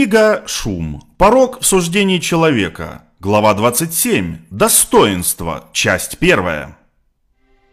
Книга «Шум. Порог в суждении человека». Глава 27. Достоинство. Часть 1.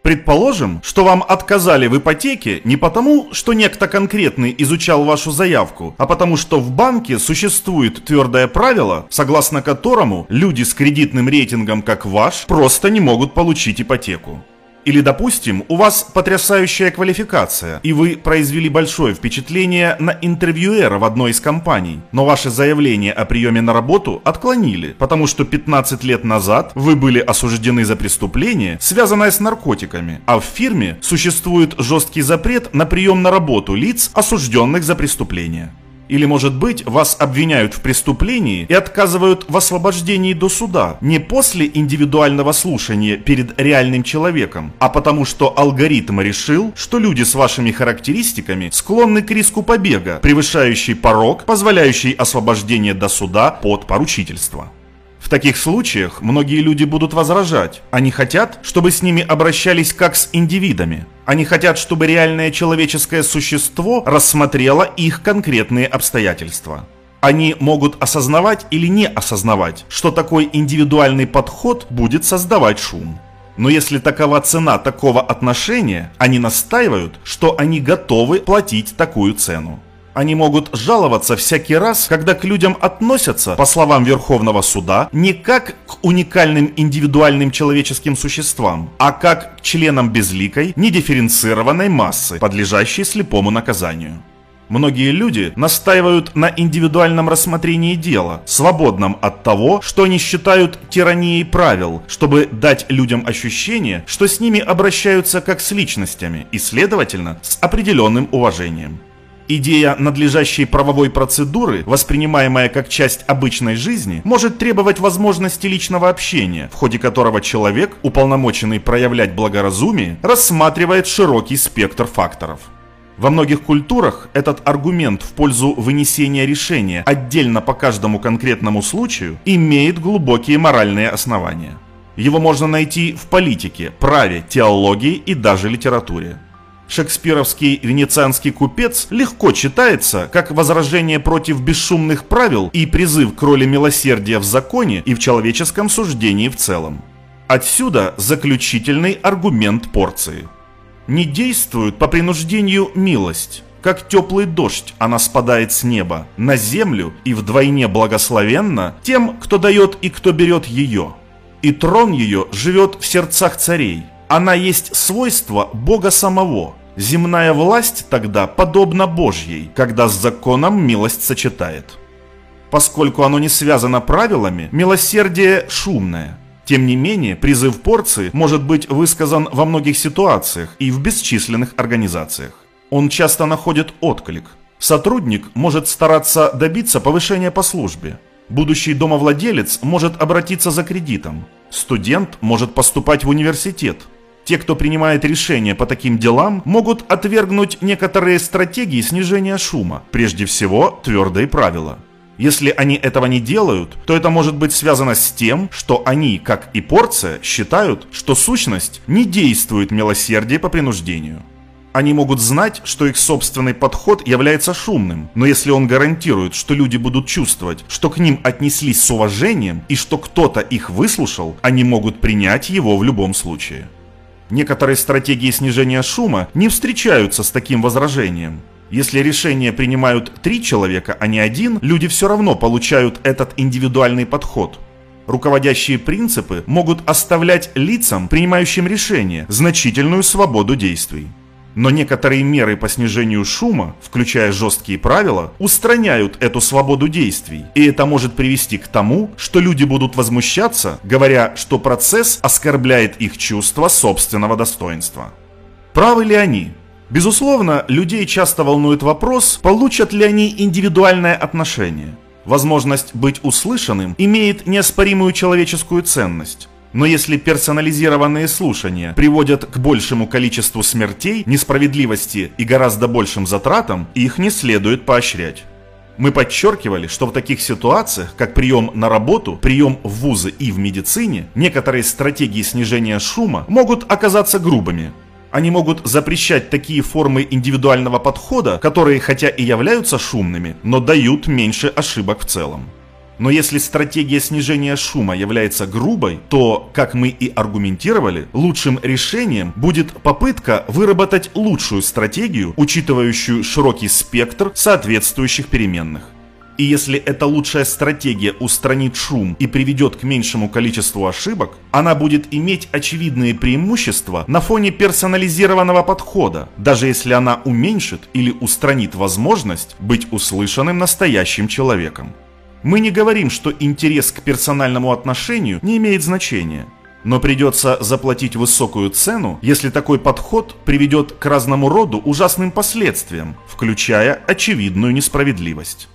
Предположим, что вам отказали в ипотеке не потому, что некто конкретный изучал вашу заявку, а потому что в банке существует твердое правило, согласно которому люди с кредитным рейтингом, как ваш, просто не могут получить ипотеку. Или, допустим, у вас потрясающая квалификация, и вы произвели большое впечатление на интервьюера в одной из компаний, но ваше заявление о приеме на работу отклонили, потому что 15 лет назад вы были осуждены за преступление, связанное с наркотиками, а в фирме существует жесткий запрет на прием на работу лиц, осужденных за преступление. Или, может быть, вас обвиняют в преступлении и отказывают в освобождении до суда не после индивидуального слушания перед реальным человеком, а потому что алгоритм решил, что люди с вашими характеристиками склонны к риску побега, превышающий порог, позволяющий освобождение до суда под поручительство. В таких случаях многие люди будут возражать. Они хотят, чтобы с ними обращались как с индивидами. Они хотят, чтобы реальное человеческое существо рассмотрело их конкретные обстоятельства. Они могут осознавать или не осознавать, что такой индивидуальный подход будет создавать шум. Но если такова цена такого отношения, они настаивают, что они готовы платить такую цену. Они могут жаловаться всякий раз, когда к людям относятся, по словам Верховного суда, не как к уникальным индивидуальным человеческим существам, а как к членам безликой, недифференцированной массы, подлежащей слепому наказанию. Многие люди настаивают на индивидуальном рассмотрении дела, свободном от того, что они считают тиранией правил, чтобы дать людям ощущение, что с ними обращаются как с личностями и, следовательно, с определенным уважением. Идея надлежащей правовой процедуры, воспринимаемая как часть обычной жизни, может требовать возможности личного общения, в ходе которого человек, уполномоченный проявлять благоразумие, рассматривает широкий спектр факторов. Во многих культурах этот аргумент в пользу вынесения решения отдельно по каждому конкретному случаю имеет глубокие моральные основания. Его можно найти в политике, праве, теологии и даже литературе. Шекспировский венецианский купец легко читается как возражение против бесшумных правил и призыв к роли милосердия в законе и в человеческом суждении в целом. Отсюда заключительный аргумент порции. Не действует по принуждению милость. Как теплый дождь она спадает с неба на землю и вдвойне благословенна тем, кто дает и кто берет ее. И трон ее живет в сердцах царей – она есть свойство Бога самого. Земная власть тогда подобна Божьей, когда с законом милость сочетает. Поскольку оно не связано правилами, милосердие шумное. Тем не менее, призыв порции может быть высказан во многих ситуациях и в бесчисленных организациях. Он часто находит отклик. Сотрудник может стараться добиться повышения по службе. Будущий домовладелец может обратиться за кредитом. Студент может поступать в университет. Те, кто принимает решения по таким делам, могут отвергнуть некоторые стратегии снижения шума, прежде всего твердые правила. Если они этого не делают, то это может быть связано с тем, что они, как и порция, считают, что сущность не действует милосердие по принуждению. Они могут знать, что их собственный подход является шумным, но если он гарантирует, что люди будут чувствовать, что к ним отнеслись с уважением и что кто-то их выслушал, они могут принять его в любом случае. Некоторые стратегии снижения шума не встречаются с таким возражением. Если решение принимают три человека, а не один, люди все равно получают этот индивидуальный подход. Руководящие принципы могут оставлять лицам, принимающим решения, значительную свободу действий. Но некоторые меры по снижению шума, включая жесткие правила, устраняют эту свободу действий. И это может привести к тому, что люди будут возмущаться, говоря, что процесс оскорбляет их чувство собственного достоинства. Правы ли они? Безусловно, людей часто волнует вопрос, получат ли они индивидуальное отношение. Возможность быть услышанным имеет неоспоримую человеческую ценность. Но если персонализированные слушания приводят к большему количеству смертей, несправедливости и гораздо большим затратам, их не следует поощрять. Мы подчеркивали, что в таких ситуациях, как прием на работу, прием в вузы и в медицине, некоторые стратегии снижения шума могут оказаться грубыми. Они могут запрещать такие формы индивидуального подхода, которые хотя и являются шумными, но дают меньше ошибок в целом. Но если стратегия снижения шума является грубой, то, как мы и аргументировали, лучшим решением будет попытка выработать лучшую стратегию, учитывающую широкий спектр соответствующих переменных. И если эта лучшая стратегия устранит шум и приведет к меньшему количеству ошибок, она будет иметь очевидные преимущества на фоне персонализированного подхода, даже если она уменьшит или устранит возможность быть услышанным настоящим человеком. Мы не говорим, что интерес к персональному отношению не имеет значения. Но придется заплатить высокую цену, если такой подход приведет к разному роду ужасным последствиям, включая очевидную несправедливость.